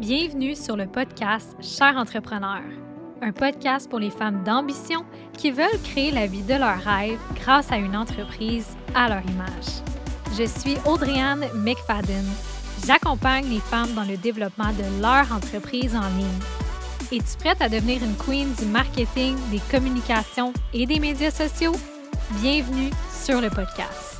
Bienvenue sur le podcast Cher entrepreneur, un podcast pour les femmes d'ambition qui veulent créer la vie de leurs rêves grâce à une entreprise à leur image. Je suis Audriane McFadden. J'accompagne les femmes dans le développement de leur entreprise en ligne. Es-tu prête à devenir une queen du marketing, des communications et des médias sociaux? Bienvenue sur le podcast.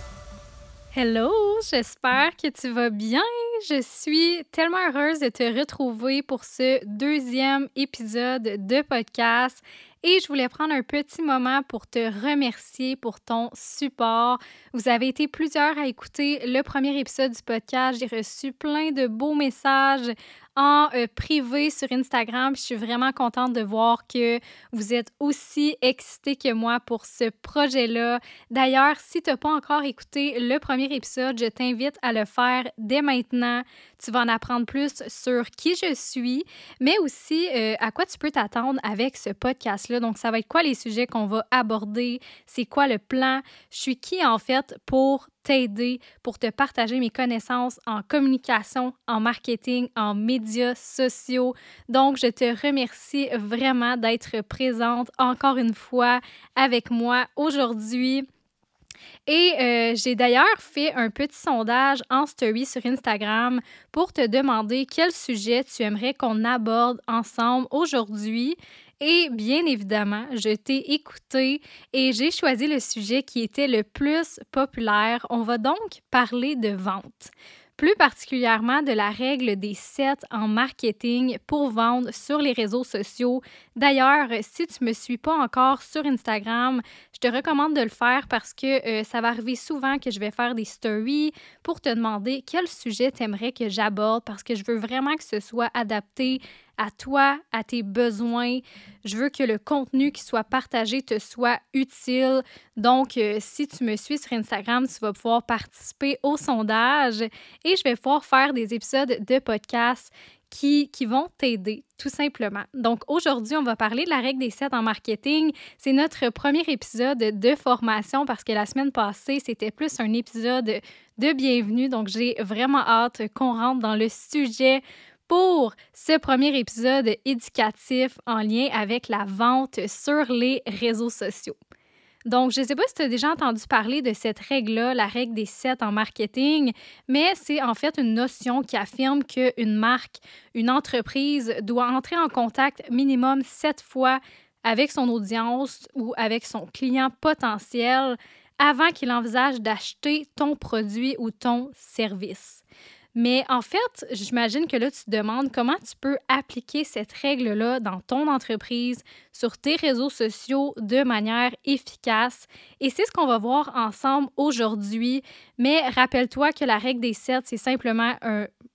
Hello, j'espère que tu vas bien. Je suis tellement heureuse de te retrouver pour ce deuxième épisode de podcast et je voulais prendre un petit moment pour te remercier pour ton support. Vous avez été plusieurs à écouter le premier épisode du podcast. J'ai reçu plein de beaux messages euh, privé sur Instagram. Je suis vraiment contente de voir que vous êtes aussi excités que moi pour ce projet-là. D'ailleurs, si tu n'as pas encore écouté le premier épisode, je t'invite à le faire dès maintenant. Tu vas en apprendre plus sur qui je suis, mais aussi euh, à quoi tu peux t'attendre avec ce podcast-là. Donc, ça va être quoi les sujets qu'on va aborder? C'est quoi le plan? Je suis qui en fait pour t'aider, pour te partager mes connaissances en communication, en marketing, en médias sociaux. Donc, je te remercie vraiment d'être présente encore une fois avec moi aujourd'hui. Et euh, j'ai d'ailleurs fait un petit sondage en story sur Instagram pour te demander quel sujet tu aimerais qu'on aborde ensemble aujourd'hui. Et bien évidemment, je t'ai écouté et j'ai choisi le sujet qui était le plus populaire. On va donc parler de vente plus particulièrement de la règle des 7 en marketing pour vendre sur les réseaux sociaux. D'ailleurs, si tu ne me suis pas encore sur Instagram, je te recommande de le faire parce que euh, ça va arriver souvent que je vais faire des stories pour te demander quel sujet tu aimerais que j'aborde parce que je veux vraiment que ce soit adapté à toi, à tes besoins. Je veux que le contenu qui soit partagé te soit utile. Donc, euh, si tu me suis sur Instagram, tu vas pouvoir participer au sondage et je vais pouvoir faire des épisodes de podcast qui, qui, vont t'aider, tout simplement. Donc, aujourd'hui, on va parler de la règle des 7 en marketing. C'est notre premier épisode de formation parce que la semaine passée, c'était plus un épisode de bienvenue. Donc, j'ai vraiment hâte qu'on rentre dans le sujet pour ce premier épisode éducatif en lien avec la vente sur les réseaux sociaux. Donc, je ne sais pas si tu as déjà entendu parler de cette règle-là, la règle des sept en marketing, mais c'est en fait une notion qui affirme qu'une marque, une entreprise doit entrer en contact minimum sept fois avec son audience ou avec son client potentiel avant qu'il envisage d'acheter ton produit ou ton service. Mais en fait, j'imagine que là, tu te demandes comment tu peux appliquer cette règle-là dans ton entreprise, sur tes réseaux sociaux de manière efficace. Et c'est ce qu'on va voir ensemble aujourd'hui. Mais rappelle-toi que la règle des 7, c'est simplement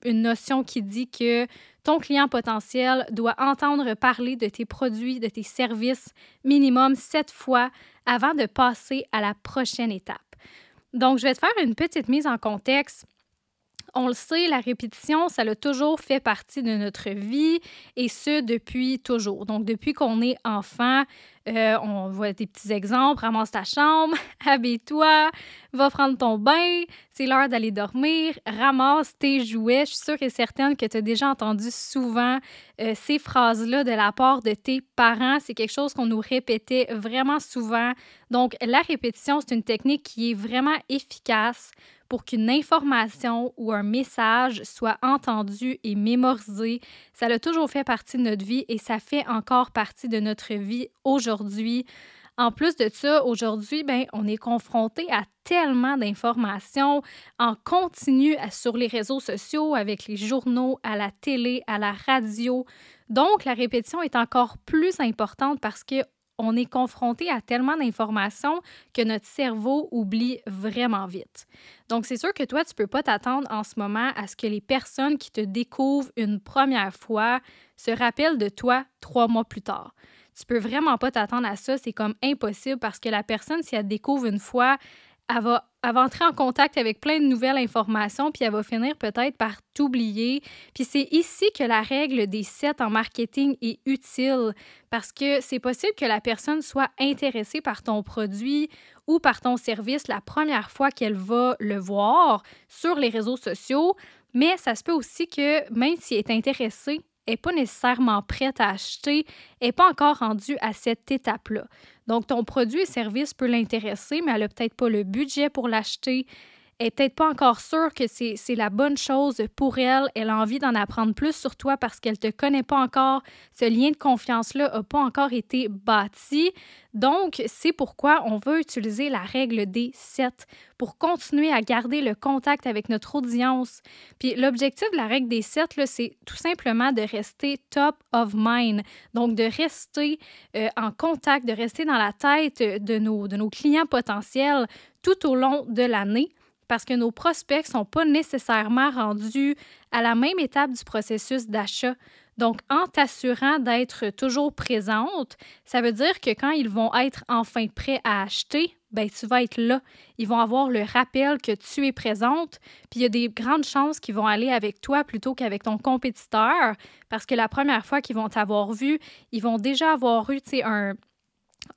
une notion qui dit que ton client potentiel doit entendre parler de tes produits, de tes services minimum sept fois avant de passer à la prochaine étape. Donc, je vais te faire une petite mise en contexte on le sait, la répétition, ça a toujours fait partie de notre vie et ce depuis toujours. Donc, depuis qu'on est enfant, euh, on voit des petits exemples. Ramasse ta chambre, habille-toi, va prendre ton bain, c'est l'heure d'aller dormir, ramasse tes jouets. Je suis sûre et certaine que tu as déjà entendu souvent euh, ces phrases-là de la part de tes parents. C'est quelque chose qu'on nous répétait vraiment souvent. Donc, la répétition, c'est une technique qui est vraiment efficace pour qu'une information ou un message soit entendu et mémorisé. Ça a toujours fait partie de notre vie et ça fait encore partie de notre vie aujourd'hui. En plus de ça, aujourd'hui, ben, on est confronté à tellement d'informations en continu sur les réseaux sociaux, avec les journaux, à la télé, à la radio. Donc, la répétition est encore plus importante parce que on est confronté à tellement d'informations que notre cerveau oublie vraiment vite. Donc, c'est sûr que toi, tu ne peux pas t'attendre en ce moment à ce que les personnes qui te découvrent une première fois se rappellent de toi trois mois plus tard. Tu peux vraiment pas t'attendre à ça, c'est comme impossible parce que la personne, si elle découvre une fois, elle va, entrer en contact avec plein de nouvelles informations, puis elle va finir peut-être par t'oublier. Puis c'est ici que la règle des sept en marketing est utile, parce que c'est possible que la personne soit intéressée par ton produit ou par ton service la première fois qu'elle va le voir sur les réseaux sociaux, Mais ça se peut aussi que même si elle est intéressée, n'est pas nécessairement prête à acheter, n'est pas encore rendue à cette étape-là. Donc, ton produit et service peut l'intéresser, mais elle n'a peut-être pas le budget pour l'acheter elle n'est peut-être pas encore sûre que c'est la bonne chose pour elle. Elle a envie d'en apprendre plus sur toi parce qu'elle ne te connaît pas encore. Ce lien de confiance-là n'a pas encore été bâti. Donc, c'est pourquoi on veut utiliser la règle des 7 pour continuer à garder le contact avec notre audience. Puis l'objectif de la règle des 7, c'est tout simplement de rester top of mind. Donc, de rester euh, en contact, de rester dans la tête de nos, de nos clients potentiels tout au long de l'année parce que nos prospects ne sont pas nécessairement rendus à la même étape du processus d'achat. Donc, en t'assurant d'être toujours présente, ça veut dire que quand ils vont être enfin prêts à acheter, ben tu vas être là. Ils vont avoir le rappel que tu es présente, puis il y a des grandes chances qu'ils vont aller avec toi plutôt qu'avec ton compétiteur, parce que la première fois qu'ils vont t'avoir vu, ils vont déjà avoir eu un,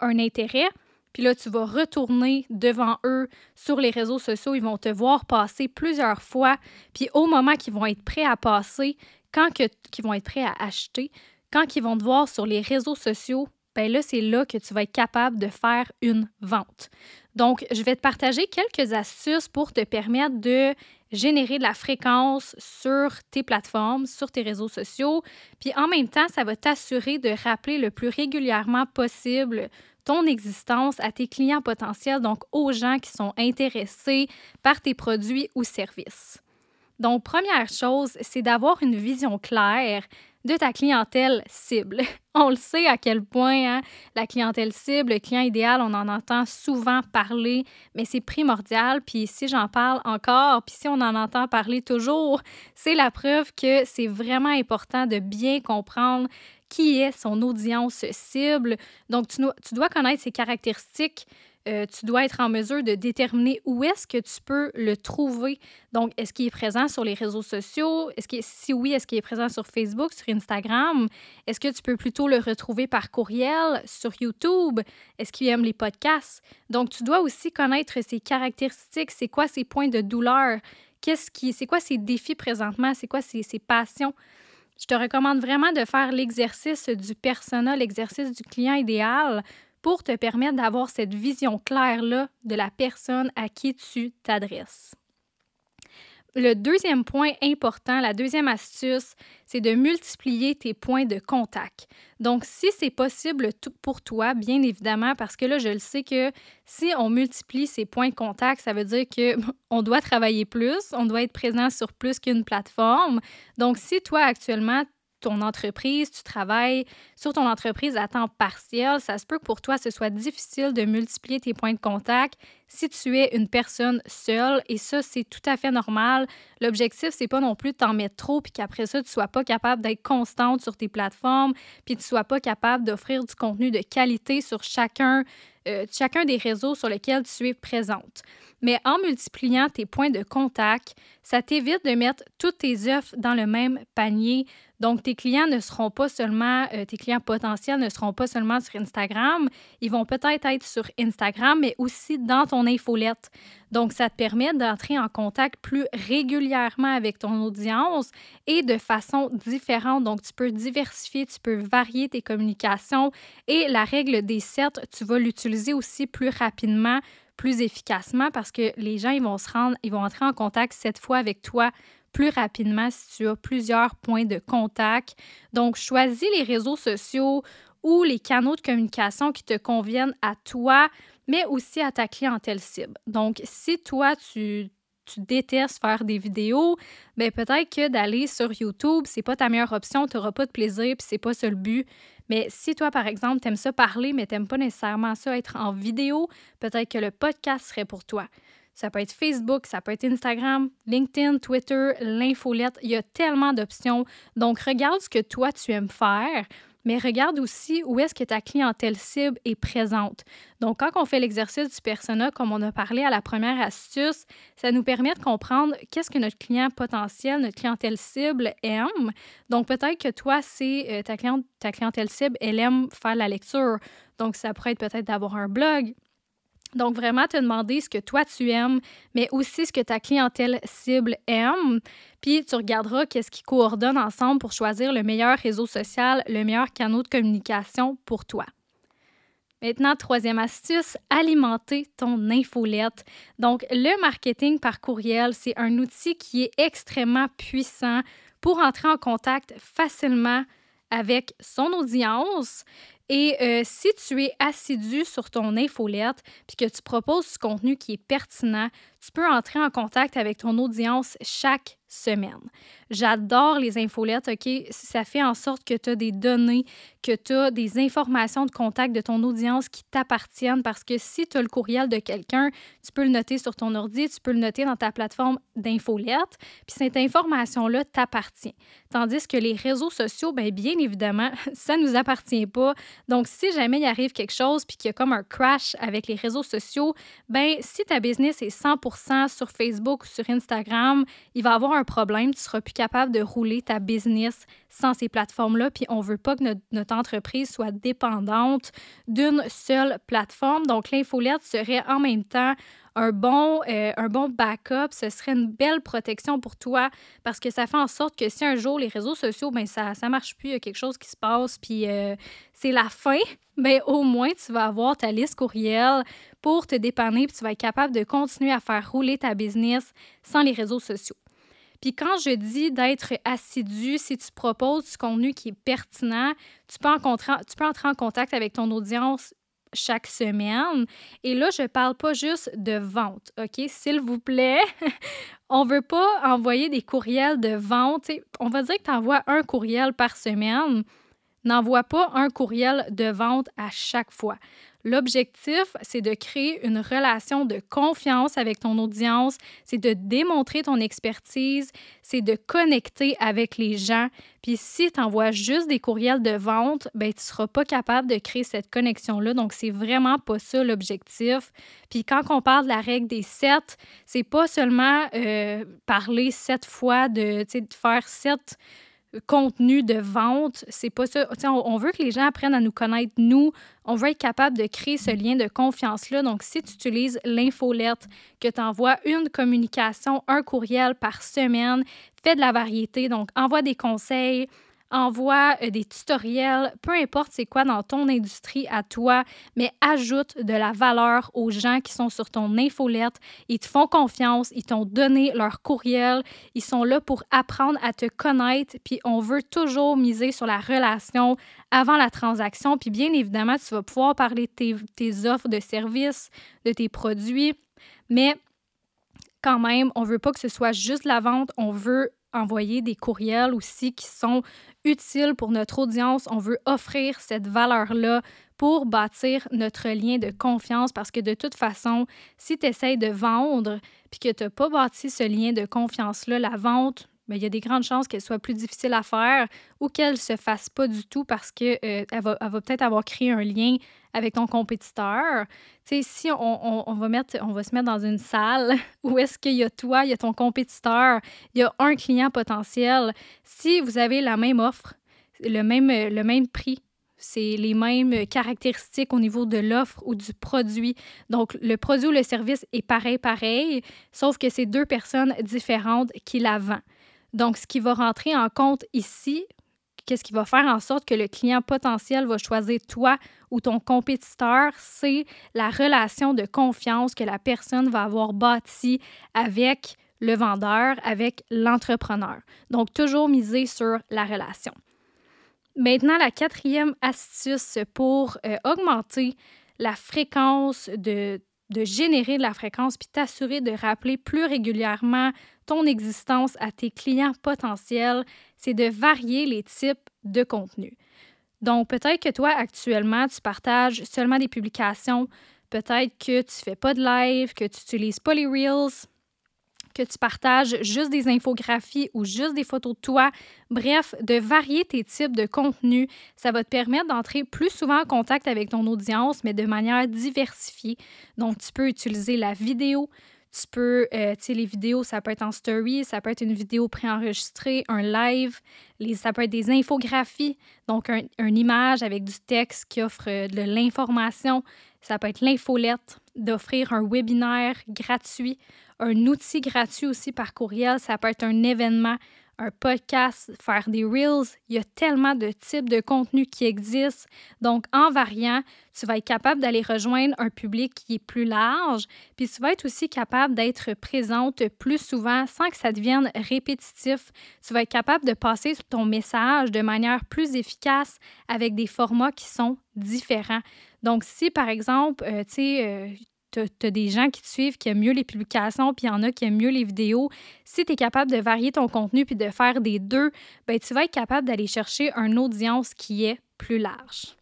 un intérêt, puis là, tu vas retourner devant eux sur les réseaux sociaux. Ils vont te voir passer plusieurs fois. Puis au moment qu'ils vont être prêts à passer, quand qu'ils vont être prêts à acheter, quand ils vont te voir sur les réseaux sociaux, ben là, c'est là que tu vas être capable de faire une vente. Donc, je vais te partager quelques astuces pour te permettre de générer de la fréquence sur tes plateformes, sur tes réseaux sociaux. Puis en même temps, ça va t'assurer de rappeler le plus régulièrement possible ton existence à tes clients potentiels, donc aux gens qui sont intéressés par tes produits ou services. Donc, première chose, c'est d'avoir une vision claire de ta clientèle cible. On le sait à quel point hein, la clientèle cible, le client idéal, on en entend souvent parler, mais c'est primordial. Puis si j'en parle encore, puis si on en entend parler toujours, c'est la preuve que c'est vraiment important de bien comprendre qui est son audience cible. Donc, tu, tu dois connaître ses caractéristiques. Euh, tu dois être en mesure de déterminer où est-ce que tu peux le trouver. Donc, est-ce qu'il est présent sur les réseaux sociaux? Est-ce que, si oui, est-ce qu'il est présent sur Facebook, sur Instagram? Est-ce que tu peux plutôt le retrouver par courriel, sur YouTube? Est-ce qu'il aime les podcasts? Donc, tu dois aussi connaître ses caractéristiques. C'est quoi ses points de douleur? Qu'est-ce qui, c'est quoi ses défis présentement? C'est quoi ses, ses passions? Je te recommande vraiment de faire l'exercice du persona, l'exercice du client idéal pour te permettre d'avoir cette vision claire-là de la personne à qui tu t'adresses. Le deuxième point important, la deuxième astuce, c'est de multiplier tes points de contact. Donc, si c'est possible pour toi, bien évidemment, parce que là, je le sais que si on multiplie ces points de contact, ça veut dire qu'on doit travailler plus, on doit être présent sur plus qu'une plateforme. Donc, si toi, actuellement, ton entreprise, tu travailles sur ton entreprise à temps partiel, ça se peut que pour toi, ce soit difficile de multiplier tes points de contact si tu es une personne seule. Et ça, c'est tout à fait normal. L'objectif, c'est pas non plus de t'en mettre trop puis qu'après ça, tu sois pas capable d'être constante sur tes plateformes puis tu sois pas capable d'offrir du contenu de qualité sur chacun, euh, chacun des réseaux sur lesquels tu es présente. Mais en multipliant tes points de contact, ça t'évite de mettre toutes tes offres dans le même panier. Donc, tes clients ne seront pas seulement, euh, tes clients potentiels ne seront pas seulement sur Instagram, ils vont peut-être être sur Instagram, mais aussi dans ton infolette. Donc, ça te permet d'entrer en contact plus régulièrement avec ton audience et de façon différente. Donc, tu peux diversifier, tu peux varier tes communications et la règle des sept, tu vas l'utiliser aussi plus rapidement plus efficacement parce que les gens ils vont se rendre, ils vont entrer en contact cette fois avec toi plus rapidement si tu as plusieurs points de contact. Donc, choisis les réseaux sociaux ou les canaux de communication qui te conviennent à toi, mais aussi à ta clientèle cible. Donc, si toi, tu, détestes faire des vidéos, bien peut-être que d'aller sur YouTube, c'est pas ta meilleure option, tu n'auras pas de plaisir, puis c'est pas ça le but. Mais si toi, par exemple, tu aimes ça parler, mais tu n'aimes pas nécessairement ça être en vidéo, peut-être que le podcast serait pour toi. Ça peut être Facebook, ça peut être Instagram, LinkedIn, Twitter, l'infolette. Il y a tellement d'options. Donc, regarde ce que toi, tu aimes faire mais regarde aussi où est-ce que ta clientèle cible est présente. Donc, quand on fait l'exercice du persona, comme on a parlé à la première astuce, ça nous permet de comprendre qu'est-ce que notre client potentiel, notre clientèle cible aime. Donc, peut-être que toi, c'est euh, ta, ta clientèle cible, elle aime faire la lecture. Donc, ça pourrait être peut-être d'avoir un blog, Donc, vraiment te demander ce que toi tu aimes, mais aussi ce que ta clientèle cible aime. Puis, tu regarderas qu'est-ce qui coordonne ensemble pour choisir le meilleur réseau social, le meilleur canal de communication pour toi. Maintenant, troisième astuce, alimenter ton infolette. Donc, le marketing par courriel, c'est un outil qui est extrêmement puissant pour entrer en contact facilement avec son audience. Et euh, si tu es assidu sur ton infolette puis que tu proposes du contenu qui est pertinent, tu peux entrer en contact avec ton audience chaque semaine. J'adore les infolettes, OK? Ça fait en sorte que tu as des données, que tu as des informations de contact de ton audience qui t'appartiennent parce que si tu as le courriel de quelqu'un, tu peux le noter sur ton ordi, tu peux le noter dans ta plateforme d'infolette, puis cette information-là t'appartient. Tandis que les réseaux sociaux, bien, bien évidemment, ça ne nous appartient pas. Donc, si jamais il arrive quelque chose puis qu'il y a comme un crash avec les réseaux sociaux, ben si ta business est 100 sur Facebook ou sur Instagram, il va avoir un problème. Tu seras plus capable de rouler ta business sans ces plateformes-là. Puis on veut pas que notre, entreprise soit dépendante d'une seule plateforme. Donc l'infolette serait en même temps un bon, euh, un bon backup, ce serait une belle protection pour toi parce que ça fait en sorte que si un jour les réseaux sociaux, ben ça ne marche plus, il y a quelque chose qui se passe, puis euh, c'est la fin, ben au moins tu vas avoir ta liste courriel pour te dépanner, puis tu vas être capable de continuer à faire rouler ta business sans les réseaux sociaux. Puis quand je dis d'être assidu, si tu proposes du contenu qui est pertinent, tu peux, tu peux entrer en contact avec ton audience chaque semaine. Et là, je ne parle pas juste de vente, OK? S'il vous plaît, on ne veut pas envoyer des courriels de vente. on va dire que tu envoies un courriel par semaine. N'envoie pas un courriel de vente à chaque fois. L'objectif, c'est de créer une relation de confiance avec ton audience, c'est de démontrer ton expertise, c'est de connecter avec les gens. Puis si tu envoies juste des courriels de vente, ben tu ne seras pas capable de créer cette connexion-là. Donc, c'est vraiment pas ça l'objectif. Puis quand on parle de la règle des sept, c'est pas seulement euh, parler sept fois de, de faire sept contenu de vente. C'est pas ça. On, veut que les gens apprennent à nous connaître, nous. On veut être capable de créer ce lien de confiance-là. Donc, si tu utilises l'infolette, que tu envoies une communication, un courriel par semaine, fais de la variété. Donc, envoie des conseils, envoie euh, des tutoriels, peu importe c'est quoi dans ton industrie à toi, mais ajoute de la valeur aux gens qui sont sur ton infolette. Ils te font confiance, ils t'ont donné leur courriel, ils sont là pour apprendre à te connaître, puis on veut toujours miser sur la relation avant la transaction. Puis bien évidemment, tu vas pouvoir parler de tes, offres de services, de tes produits, mais quand même, on veut pas que ce soit juste la vente, on veut envoyer des courriels aussi qui sont utiles pour notre audience. On veut offrir cette valeur-là pour bâtir notre lien de confiance parce que de toute façon, si tu essaies de vendre puis que tu n'as pas bâti ce lien de confiance-là, la vente, ben, il y a des grandes chances qu'elle soit plus difficile à faire ou qu'elle ne se fasse pas du tout parce qu'elle euh, elle va, va peut-être avoir créé un lien avec ton compétiteur. Tu sais, si on, on, va mettre, on va se mettre dans une salle où est-ce qu'il y a toi, il y a ton compétiteur, il y a un client potentiel, si vous avez la même offre, le même, le même prix, c'est les mêmes caractéristiques au niveau de l'offre ou du produit. Donc, le produit ou le service est pareil, pareil, sauf que c'est deux personnes différentes qui la vendent. Donc, ce qui va rentrer en compte ici, qu'est-ce qui va faire en sorte que le client potentiel va choisir toi ou ton compétiteur, c'est la relation de confiance que la personne va avoir bâtie avec le vendeur, avec l'entrepreneur. Donc, toujours miser sur la relation. Maintenant, la quatrième astuce pour euh, augmenter la fréquence de, de générer de la fréquence puis t'assurer de rappeler plus régulièrement ton existence à tes clients potentiels, c'est de varier les types de contenu. Donc, peut-être que toi, actuellement, tu partages seulement des publications, peut-être que tu fais pas de live, que tu n'utilises pas les Reels, que tu partages juste des infographies ou juste des photos de toi. Bref, de varier tes types de contenu, ça va te permettre d'entrer plus souvent en contact avec ton audience, mais de manière diversifiée. Donc, tu peux utiliser la vidéo, tu peux, euh, tu sais, les vidéos, ça peut être en story, ça peut être une vidéo préenregistrée, un live, ça peut être des infographies, donc un, une image avec du texte qui offre euh, de l'information. ça peut être l'infolette, d'offrir un webinaire gratuit, un outil gratuit aussi par courriel, ça peut être un événement, un podcast, faire des reels. Il y a tellement de types de contenus qui existent. Donc, en variant, tu vas être capable d'aller rejoindre un public qui est plus large, puis tu vas être aussi capable d'être présente plus souvent sans que ça devienne répétitif. Tu vas être capable de passer ton message de manière plus efficace avec des formats qui sont différents. Donc, si par exemple, euh, tu sais, euh, tu as, des gens qui te suivent qui aiment mieux les publications, puis il y en a qui aiment mieux les vidéos. Si tu es capable de varier ton contenu puis de faire des deux, ben, tu vas être capable d'aller chercher une audience qui est plus large.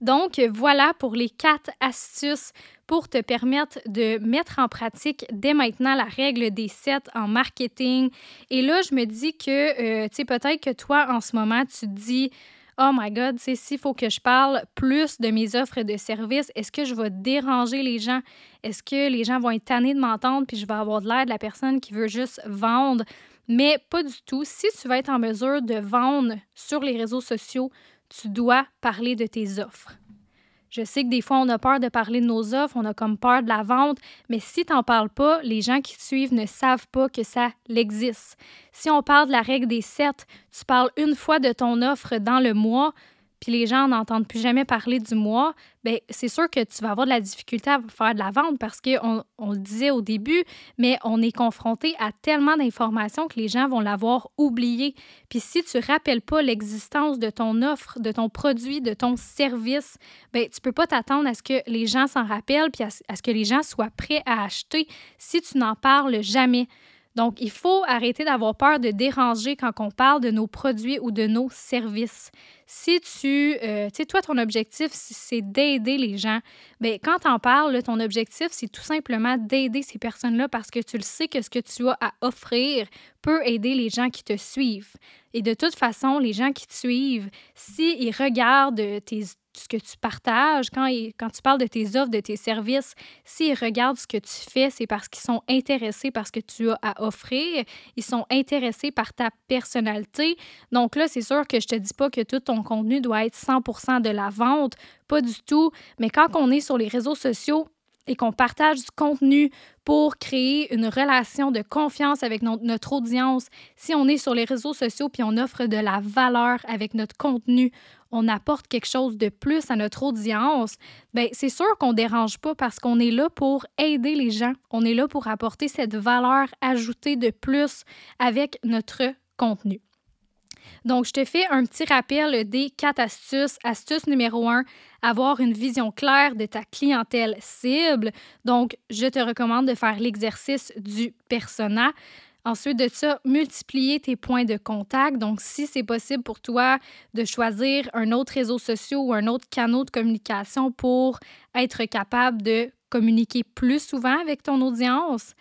Donc, voilà pour les quatre astuces pour te permettre de mettre en pratique dès maintenant la règle des sept en marketing. Et là, je me dis que, euh, tu sais, peut-être que toi, en ce moment, tu te dis, oh my God, c'est s'il faut que je parle plus de mes offres de services, est-ce que je vais déranger les gens? Est-ce que les gens vont être tannés de m'entendre puis je vais avoir de l'air de la personne qui veut juste vendre? Mais pas du tout. Si tu vas être en mesure de vendre sur les réseaux sociaux, tu dois parler de tes offres. Je sais que des fois, on a peur de parler de nos offres, on a comme peur de la vente, mais si tu n'en parles pas, les gens qui te suivent ne savent pas que ça existe. Si on parle de la règle des sept, tu parles une fois de ton offre dans le mois, puis les gens n'entendent plus jamais parler du mois, bien, c'est sûr que tu vas avoir de la difficulté à faire de la vente parce qu'on on le disait au début, mais on est confronté à tellement d'informations que les gens vont l'avoir oublié. Puis si tu rappelles pas l'existence de ton offre, de ton produit, de ton service, bien, tu peux pas t'attendre à ce que les gens s'en rappellent puis à ce que les gens soient prêts à acheter si tu n'en parles jamais. Donc, il faut arrêter d'avoir peur de déranger quand on parle de nos produits ou de nos services. Si tu, euh, tu sais, toi, ton objectif, c'est d'aider les gens, bien, quand tu en parles, ton objectif, c'est tout simplement d'aider ces personnes-là parce que tu le sais que ce que tu as à offrir peut aider les gens qui te suivent. Et de toute façon, les gens qui te suivent, s'ils regardent tes ce que tu partages, quand, quand tu parles de tes offres, de tes services, s'ils regardent ce que tu fais, c'est parce qu'ils sont intéressés par ce que tu as à offrir, ils sont intéressés par ta personnalité. Donc là, c'est sûr que je te dis pas que tout ton contenu doit être 100% de la vente, pas du tout, mais quand on est sur les réseaux sociaux, et qu'on partage du contenu pour créer une relation de confiance avec notre audience, si on est sur les réseaux sociaux puis on offre de la valeur avec notre contenu, on apporte quelque chose de plus à notre audience, ben c'est sûr qu'on dérange pas parce qu'on est là pour aider les gens. On est là pour apporter cette valeur ajoutée de plus avec notre contenu. Donc, je te fais un petit rappel des quatre astuces. Astuce numéro un, avoir une vision claire de ta clientèle cible. Donc, je te recommande de faire l'exercice du persona. Ensuite de ça, multiplier tes points de contact. Donc, si c'est possible pour toi de choisir un autre réseau social ou un autre canal de communication pour être capable de communiquer plus souvent avec ton audience.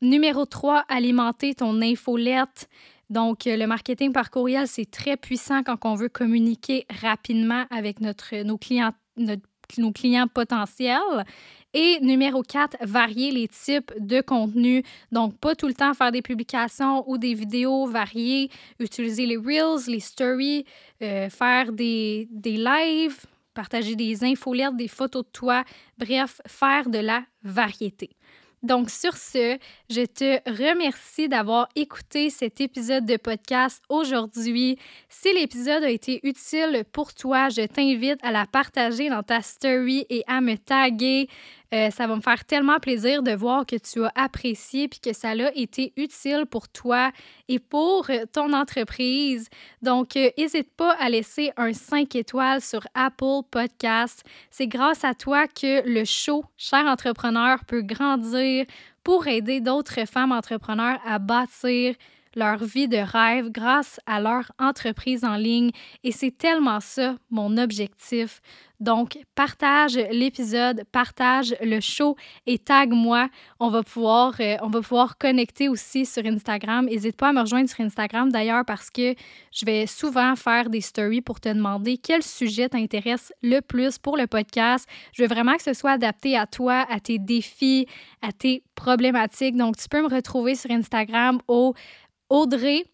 Numéro 3, alimenter ton infolette. Donc, euh, le marketing par courriel, c'est très puissant quand on veut communiquer rapidement avec notre, nos, clients, nos clients potentiels. Et numéro 4, varier les types de contenu. Donc, pas tout le temps faire des publications ou des vidéos variées, utiliser les Reels, les Stories, euh, faire des, des lives, partager des infolettes, des photos de toi, bref, faire de la variété. Donc, sur ce, je te remercie d'avoir écouté cet épisode de podcast aujourd'hui. Si l'épisode a été utile pour toi, je t'invite à la partager dans ta story et à me taguer. Euh, ça va me faire tellement plaisir de voir que tu as apprécié puis que ça a été utile pour toi et pour ton entreprise. Donc, n'hésite euh, pas à laisser un 5 étoiles sur Apple Podcast. C'est grâce à toi que le show Cher entrepreneur peut grandir pour aider d'autres femmes entrepreneurs à bâtir leur vie de rêve grâce à leur entreprise en ligne. Et c'est tellement ça mon objectif. Donc, partage l'épisode, partage le show et tag-moi. On va pouvoir, euh, on va pouvoir connecter aussi sur Instagram. N'hésite pas à me rejoindre sur Instagram d'ailleurs parce que je vais souvent faire des stories pour te demander quel sujet t'intéresse le plus pour le podcast. Je veux vraiment que ce soit adapté à toi, à tes défis, à tes problématiques. Donc, tu peux me retrouver sur Instagram au Audrey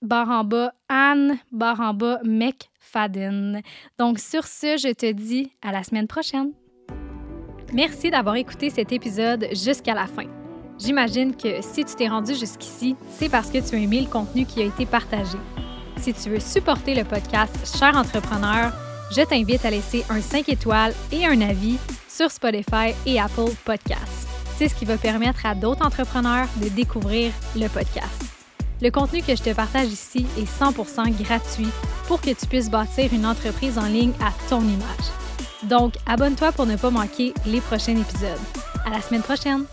barre Anne barre McFadden. Donc sur ce, je te dis à la semaine prochaine. Merci d'avoir écouté cet épisode jusqu'à la fin. J'imagine que si tu t'es rendu jusqu'ici, c'est parce que tu as aimé le contenu qui a été partagé. Si tu veux supporter le podcast Cher entrepreneur, je t'invite à laisser un 5 étoiles et un avis sur Spotify et Apple Podcasts. C'est ce qui va permettre à d'autres entrepreneurs de découvrir le podcast. Le contenu que je te partage ici est 100% gratuit pour que tu puisses bâtir une entreprise en ligne à ton image. Donc, abonne-toi pour ne pas manquer les prochains épisodes. À la semaine prochaine!